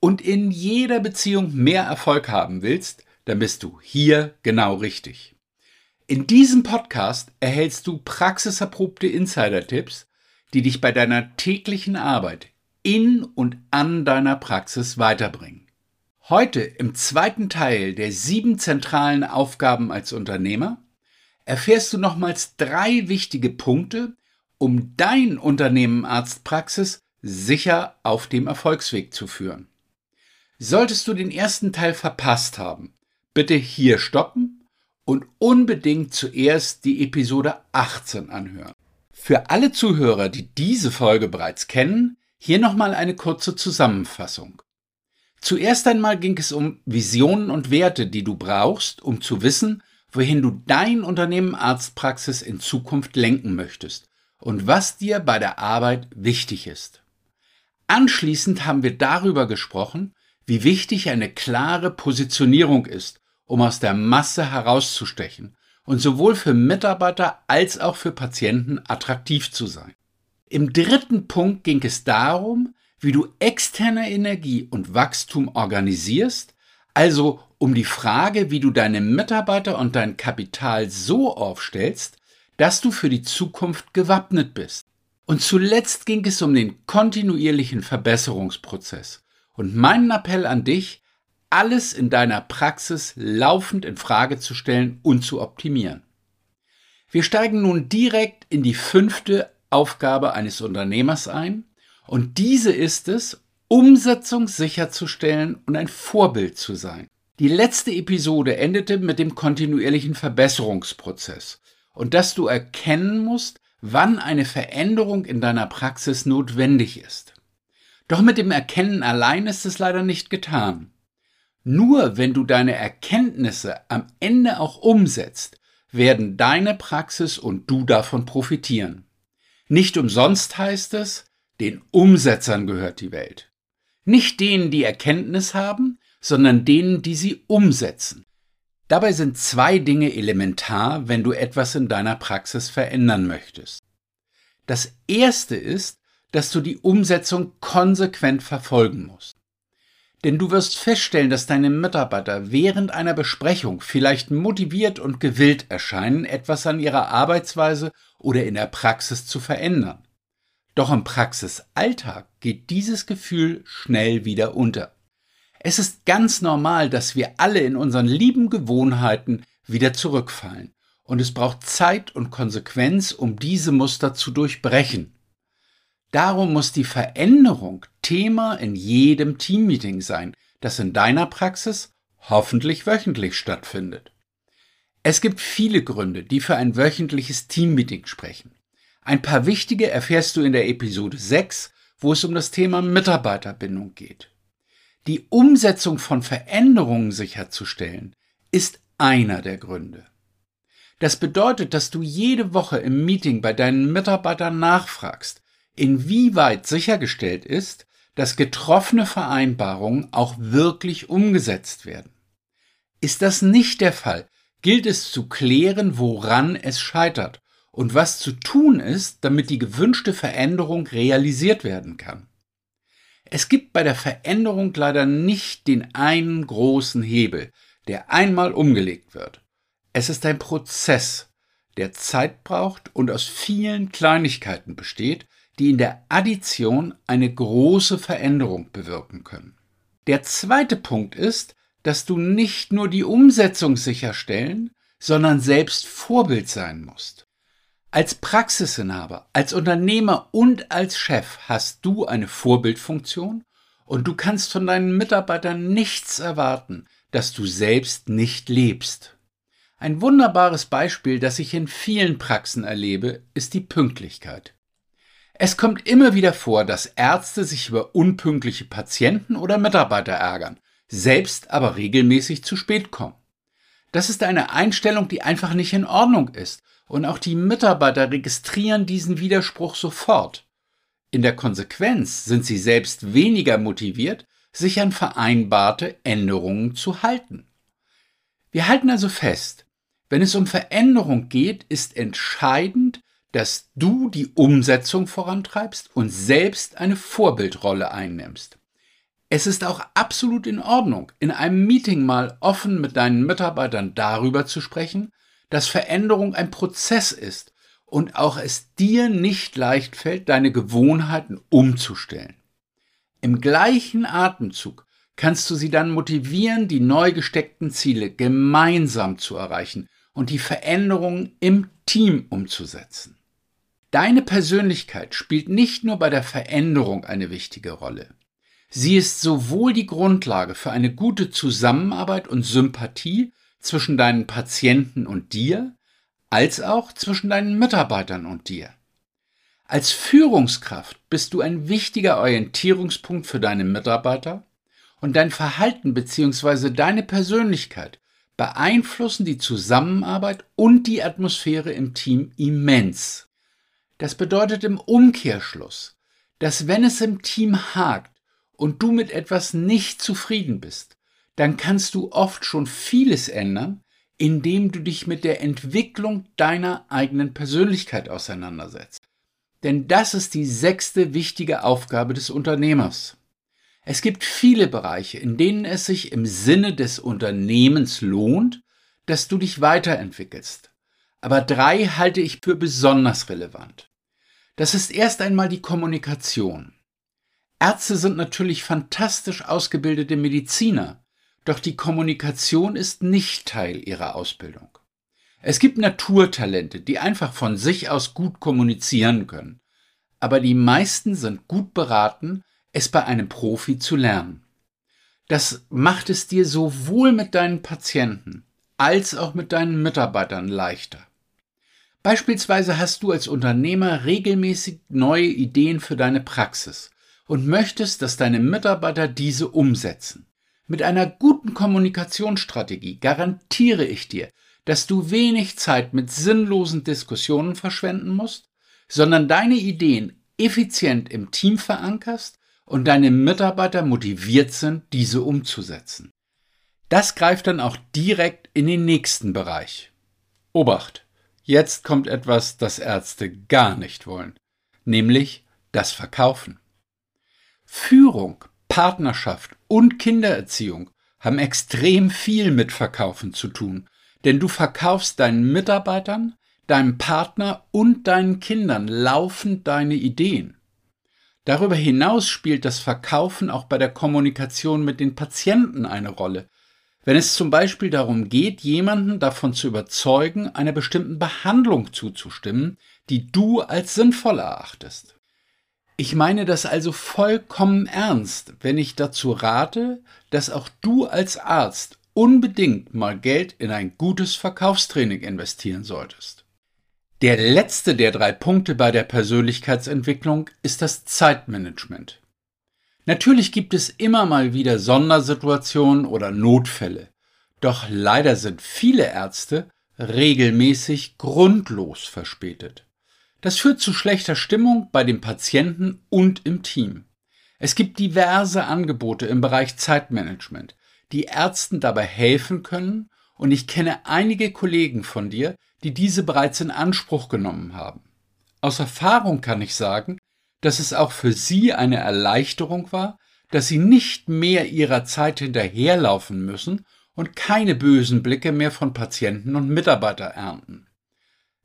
und in jeder Beziehung mehr Erfolg haben willst, dann bist du hier genau richtig. In diesem Podcast erhältst du praxiserprobte Insider-Tipps, die dich bei deiner täglichen Arbeit in und an deiner Praxis weiterbringen. Heute im zweiten Teil der sieben zentralen Aufgaben als Unternehmer erfährst du nochmals drei wichtige Punkte, um dein Unternehmen Arztpraxis sicher auf dem Erfolgsweg zu führen. Solltest du den ersten Teil verpasst haben, bitte hier stoppen und unbedingt zuerst die Episode 18 anhören. Für alle Zuhörer, die diese Folge bereits kennen, hier nochmal eine kurze Zusammenfassung. Zuerst einmal ging es um Visionen und Werte, die du brauchst, um zu wissen, wohin du dein Unternehmen Arztpraxis in Zukunft lenken möchtest und was dir bei der Arbeit wichtig ist. Anschließend haben wir darüber gesprochen, wie wichtig eine klare Positionierung ist, um aus der Masse herauszustechen und sowohl für Mitarbeiter als auch für Patienten attraktiv zu sein. Im dritten Punkt ging es darum, wie du externe Energie und Wachstum organisierst, also um die Frage, wie du deine Mitarbeiter und dein Kapital so aufstellst, dass du für die Zukunft gewappnet bist. Und zuletzt ging es um den kontinuierlichen Verbesserungsprozess. Und meinen Appell an dich, alles in deiner Praxis laufend in Frage zu stellen und zu optimieren. Wir steigen nun direkt in die fünfte Aufgabe eines Unternehmers ein und diese ist es, Umsetzung sicherzustellen und ein Vorbild zu sein. Die letzte Episode endete mit dem kontinuierlichen Verbesserungsprozess und dass du erkennen musst, wann eine Veränderung in deiner Praxis notwendig ist. Doch mit dem Erkennen allein ist es leider nicht getan. Nur wenn du deine Erkenntnisse am Ende auch umsetzt, werden deine Praxis und du davon profitieren. Nicht umsonst heißt es, den Umsetzern gehört die Welt. Nicht denen, die Erkenntnis haben, sondern denen, die sie umsetzen. Dabei sind zwei Dinge elementar, wenn du etwas in deiner Praxis verändern möchtest. Das erste ist, dass du die Umsetzung konsequent verfolgen musst. Denn du wirst feststellen, dass deine Mitarbeiter während einer Besprechung vielleicht motiviert und gewillt erscheinen, etwas an ihrer Arbeitsweise oder in der Praxis zu verändern. Doch im Praxisalltag geht dieses Gefühl schnell wieder unter. Es ist ganz normal, dass wir alle in unseren lieben Gewohnheiten wieder zurückfallen. Und es braucht Zeit und Konsequenz, um diese Muster zu durchbrechen. Darum muss die Veränderung Thema in jedem Teammeeting sein, das in deiner Praxis hoffentlich wöchentlich stattfindet. Es gibt viele Gründe, die für ein wöchentliches Teammeeting sprechen. Ein paar wichtige erfährst du in der Episode 6, wo es um das Thema Mitarbeiterbindung geht. Die Umsetzung von Veränderungen sicherzustellen, ist einer der Gründe. Das bedeutet, dass du jede Woche im Meeting bei deinen Mitarbeitern nachfragst, inwieweit sichergestellt ist, dass getroffene Vereinbarungen auch wirklich umgesetzt werden. Ist das nicht der Fall, gilt es zu klären, woran es scheitert und was zu tun ist, damit die gewünschte Veränderung realisiert werden kann. Es gibt bei der Veränderung leider nicht den einen großen Hebel, der einmal umgelegt wird. Es ist ein Prozess, der Zeit braucht und aus vielen Kleinigkeiten besteht, die in der Addition eine große Veränderung bewirken können. Der zweite Punkt ist, dass du nicht nur die Umsetzung sicherstellen, sondern selbst Vorbild sein musst. Als Praxisinhaber, als Unternehmer und als Chef hast du eine Vorbildfunktion und du kannst von deinen Mitarbeitern nichts erwarten, das du selbst nicht lebst. Ein wunderbares Beispiel, das ich in vielen Praxen erlebe, ist die Pünktlichkeit. Es kommt immer wieder vor, dass Ärzte sich über unpünktliche Patienten oder Mitarbeiter ärgern, selbst aber regelmäßig zu spät kommen. Das ist eine Einstellung, die einfach nicht in Ordnung ist, und auch die Mitarbeiter registrieren diesen Widerspruch sofort. In der Konsequenz sind sie selbst weniger motiviert, sich an vereinbarte Änderungen zu halten. Wir halten also fest, wenn es um Veränderung geht, ist entscheidend, dass du die Umsetzung vorantreibst und selbst eine Vorbildrolle einnimmst. Es ist auch absolut in Ordnung, in einem Meeting mal offen mit deinen Mitarbeitern darüber zu sprechen, dass Veränderung ein Prozess ist und auch es dir nicht leicht fällt, deine Gewohnheiten umzustellen. Im gleichen Atemzug kannst du sie dann motivieren, die neu gesteckten Ziele gemeinsam zu erreichen und die Veränderungen im Team umzusetzen. Deine Persönlichkeit spielt nicht nur bei der Veränderung eine wichtige Rolle. Sie ist sowohl die Grundlage für eine gute Zusammenarbeit und Sympathie zwischen deinen Patienten und dir, als auch zwischen deinen Mitarbeitern und dir. Als Führungskraft bist du ein wichtiger Orientierungspunkt für deine Mitarbeiter und dein Verhalten bzw. deine Persönlichkeit beeinflussen die Zusammenarbeit und die Atmosphäre im Team immens. Das bedeutet im Umkehrschluss, dass wenn es im Team hakt und du mit etwas nicht zufrieden bist, dann kannst du oft schon vieles ändern, indem du dich mit der Entwicklung deiner eigenen Persönlichkeit auseinandersetzt. Denn das ist die sechste wichtige Aufgabe des Unternehmers. Es gibt viele Bereiche, in denen es sich im Sinne des Unternehmens lohnt, dass du dich weiterentwickelst. Aber drei halte ich für besonders relevant. Das ist erst einmal die Kommunikation. Ärzte sind natürlich fantastisch ausgebildete Mediziner, doch die Kommunikation ist nicht Teil ihrer Ausbildung. Es gibt Naturtalente, die einfach von sich aus gut kommunizieren können, aber die meisten sind gut beraten, es bei einem Profi zu lernen. Das macht es dir sowohl mit deinen Patienten als auch mit deinen Mitarbeitern leichter. Beispielsweise hast du als Unternehmer regelmäßig neue Ideen für deine Praxis und möchtest, dass deine Mitarbeiter diese umsetzen. Mit einer guten Kommunikationsstrategie garantiere ich dir, dass du wenig Zeit mit sinnlosen Diskussionen verschwenden musst, sondern deine Ideen effizient im Team verankerst und deine Mitarbeiter motiviert sind, diese umzusetzen. Das greift dann auch direkt in den nächsten Bereich. Obacht! Jetzt kommt etwas, das Ärzte gar nicht wollen, nämlich das Verkaufen. Führung, Partnerschaft und Kindererziehung haben extrem viel mit Verkaufen zu tun, denn du verkaufst deinen Mitarbeitern, deinem Partner und deinen Kindern laufend deine Ideen. Darüber hinaus spielt das Verkaufen auch bei der Kommunikation mit den Patienten eine Rolle, wenn es zum Beispiel darum geht, jemanden davon zu überzeugen, einer bestimmten Behandlung zuzustimmen, die du als sinnvoll erachtest. Ich meine das also vollkommen ernst, wenn ich dazu rate, dass auch du als Arzt unbedingt mal Geld in ein gutes Verkaufstraining investieren solltest. Der letzte der drei Punkte bei der Persönlichkeitsentwicklung ist das Zeitmanagement. Natürlich gibt es immer mal wieder Sondersituationen oder Notfälle. Doch leider sind viele Ärzte regelmäßig grundlos verspätet. Das führt zu schlechter Stimmung bei den Patienten und im Team. Es gibt diverse Angebote im Bereich Zeitmanagement, die Ärzten dabei helfen können, und ich kenne einige Kollegen von dir, die diese bereits in Anspruch genommen haben. Aus Erfahrung kann ich sagen, dass es auch für sie eine Erleichterung war, dass sie nicht mehr ihrer Zeit hinterherlaufen müssen und keine bösen Blicke mehr von Patienten und Mitarbeiter ernten.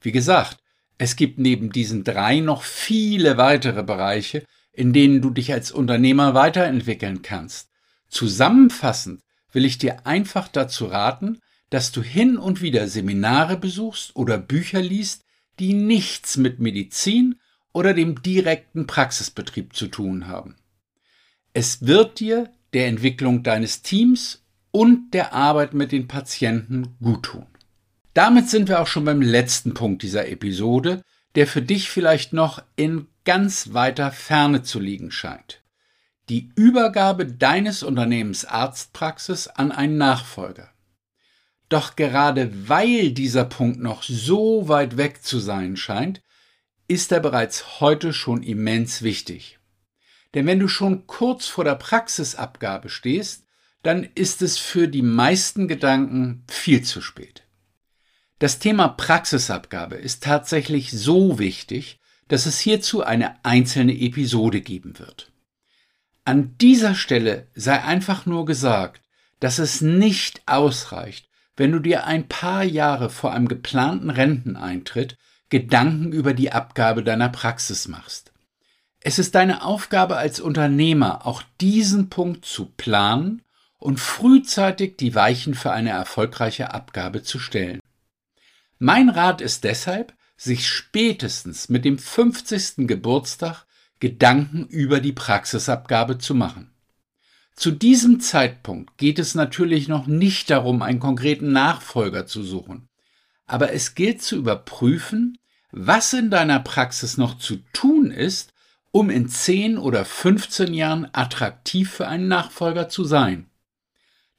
Wie gesagt, es gibt neben diesen drei noch viele weitere Bereiche, in denen du dich als Unternehmer weiterentwickeln kannst. Zusammenfassend will ich dir einfach dazu raten, dass du hin und wieder Seminare besuchst oder Bücher liest, die nichts mit Medizin oder dem direkten Praxisbetrieb zu tun haben. Es wird dir der Entwicklung deines Teams und der Arbeit mit den Patienten guttun. Damit sind wir auch schon beim letzten Punkt dieser Episode, der für dich vielleicht noch in ganz weiter Ferne zu liegen scheint. Die Übergabe deines Unternehmens Arztpraxis an einen Nachfolger. Doch gerade weil dieser Punkt noch so weit weg zu sein scheint, ist er bereits heute schon immens wichtig. Denn wenn du schon kurz vor der Praxisabgabe stehst, dann ist es für die meisten Gedanken viel zu spät. Das Thema Praxisabgabe ist tatsächlich so wichtig, dass es hierzu eine einzelne Episode geben wird. An dieser Stelle sei einfach nur gesagt, dass es nicht ausreicht, wenn du dir ein paar Jahre vor einem geplanten Renteneintritt Gedanken über die Abgabe deiner Praxis machst. Es ist deine Aufgabe als Unternehmer, auch diesen Punkt zu planen und frühzeitig die Weichen für eine erfolgreiche Abgabe zu stellen. Mein Rat ist deshalb, sich spätestens mit dem 50. Geburtstag Gedanken über die Praxisabgabe zu machen. Zu diesem Zeitpunkt geht es natürlich noch nicht darum, einen konkreten Nachfolger zu suchen, aber es gilt zu überprüfen, was in deiner Praxis noch zu tun ist, um in 10 oder 15 Jahren attraktiv für einen Nachfolger zu sein.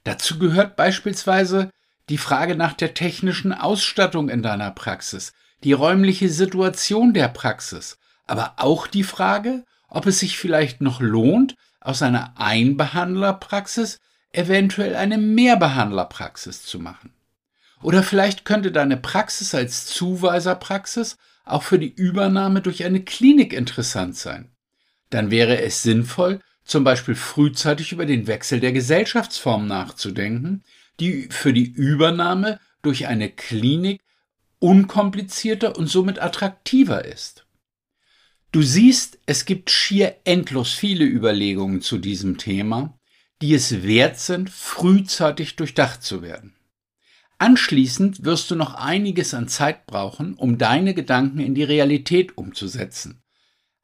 Dazu gehört beispielsweise die Frage nach der technischen Ausstattung in deiner Praxis, die räumliche Situation der Praxis, aber auch die Frage, ob es sich vielleicht noch lohnt, aus einer Einbehandlerpraxis eventuell eine Mehrbehandlerpraxis zu machen. Oder vielleicht könnte deine Praxis als Zuweiserpraxis auch für die Übernahme durch eine Klinik interessant sein. Dann wäre es sinnvoll, zum Beispiel frühzeitig über den Wechsel der Gesellschaftsform nachzudenken, die für die Übernahme durch eine Klinik unkomplizierter und somit attraktiver ist. Du siehst, es gibt schier endlos viele Überlegungen zu diesem Thema, die es wert sind, frühzeitig durchdacht zu werden. Anschließend wirst du noch einiges an Zeit brauchen, um deine Gedanken in die Realität umzusetzen.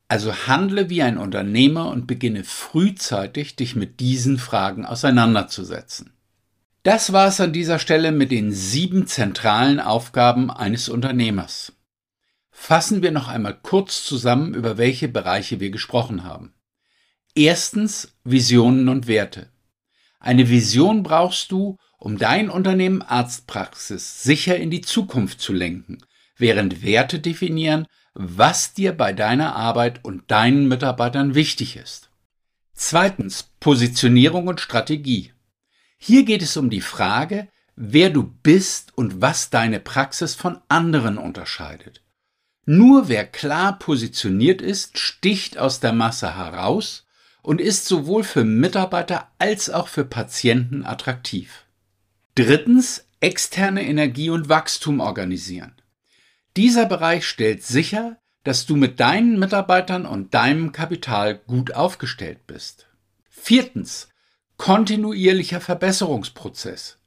Also handle wie ein Unternehmer und beginne frühzeitig, dich mit diesen Fragen auseinanderzusetzen. Das war es an dieser Stelle mit den sieben zentralen Aufgaben eines Unternehmers. Fassen wir noch einmal kurz zusammen, über welche Bereiche wir gesprochen haben. Erstens Visionen und Werte. Eine Vision brauchst du, um dein Unternehmen Arztpraxis sicher in die Zukunft zu lenken, während Werte definieren, was dir bei deiner Arbeit und deinen Mitarbeitern wichtig ist. Zweitens Positionierung und Strategie. Hier geht es um die Frage, wer du bist und was deine Praxis von anderen unterscheidet. Nur wer klar positioniert ist, sticht aus der Masse heraus und ist sowohl für Mitarbeiter als auch für Patienten attraktiv. Drittens, externe Energie und Wachstum organisieren. Dieser Bereich stellt sicher, dass du mit deinen Mitarbeitern und deinem Kapital gut aufgestellt bist. Viertens, kontinuierlicher Verbesserungsprozess.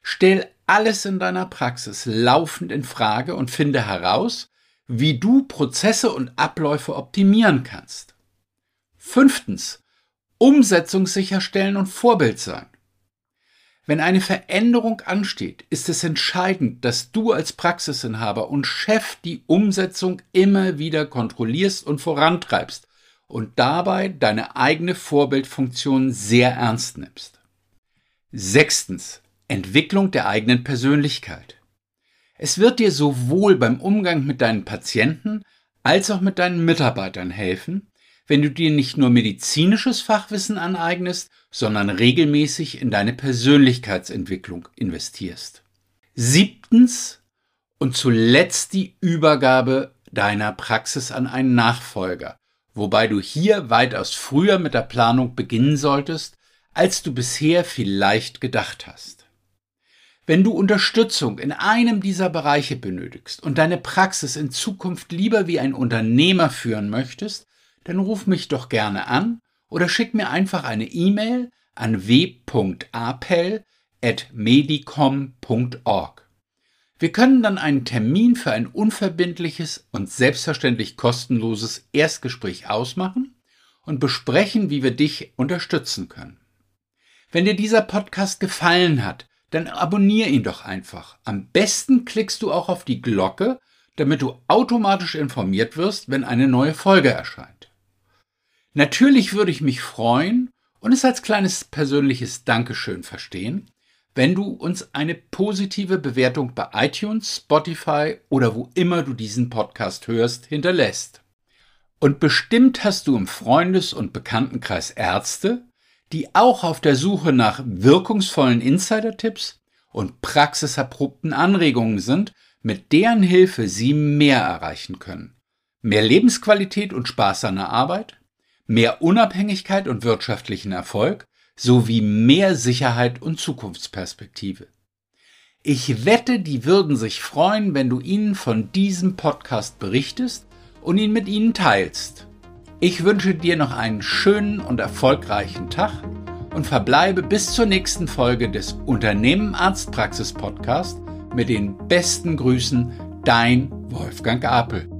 Stell alles in deiner Praxis laufend in Frage und finde heraus, wie du Prozesse und Abläufe optimieren kannst. Fünftens, Umsetzung sicherstellen und Vorbild sein. Wenn eine Veränderung ansteht, ist es entscheidend, dass du als Praxisinhaber und Chef die Umsetzung immer wieder kontrollierst und vorantreibst und dabei deine eigene Vorbildfunktion sehr ernst nimmst. Sechstens. Entwicklung der eigenen Persönlichkeit. Es wird dir sowohl beim Umgang mit deinen Patienten als auch mit deinen Mitarbeitern helfen, wenn du dir nicht nur medizinisches Fachwissen aneignest, sondern regelmäßig in deine Persönlichkeitsentwicklung investierst. Siebtens und zuletzt die Übergabe deiner Praxis an einen Nachfolger, wobei du hier weitaus früher mit der Planung beginnen solltest, als du bisher vielleicht gedacht hast. Wenn du Unterstützung in einem dieser Bereiche benötigst und deine Praxis in Zukunft lieber wie ein Unternehmer führen möchtest, dann ruf mich doch gerne an oder schick mir einfach eine E-Mail an w.apel.medicom.org. Wir können dann einen Termin für ein unverbindliches und selbstverständlich kostenloses Erstgespräch ausmachen und besprechen, wie wir dich unterstützen können. Wenn dir dieser Podcast gefallen hat, dann abonniere ihn doch einfach. Am besten klickst du auch auf die Glocke, damit du automatisch informiert wirst, wenn eine neue Folge erscheint. Natürlich würde ich mich freuen und es als kleines persönliches Dankeschön verstehen, wenn du uns eine positive Bewertung bei iTunes, Spotify oder wo immer du diesen Podcast hörst, hinterlässt. Und bestimmt hast du im Freundes- und Bekanntenkreis Ärzte, die auch auf der Suche nach wirkungsvollen Insider-Tipps und praxiserprobten Anregungen sind, mit deren Hilfe sie mehr erreichen können. Mehr Lebensqualität und Spaß an der Arbeit, mehr Unabhängigkeit und wirtschaftlichen Erfolg sowie mehr Sicherheit und Zukunftsperspektive. Ich wette, die würden sich freuen, wenn du ihnen von diesem Podcast berichtest und ihn mit ihnen teilst. Ich wünsche dir noch einen schönen und erfolgreichen Tag und verbleibe bis zur nächsten Folge des Unternehmen Arztpraxis Podcast mit den besten Grüßen, dein Wolfgang Apel.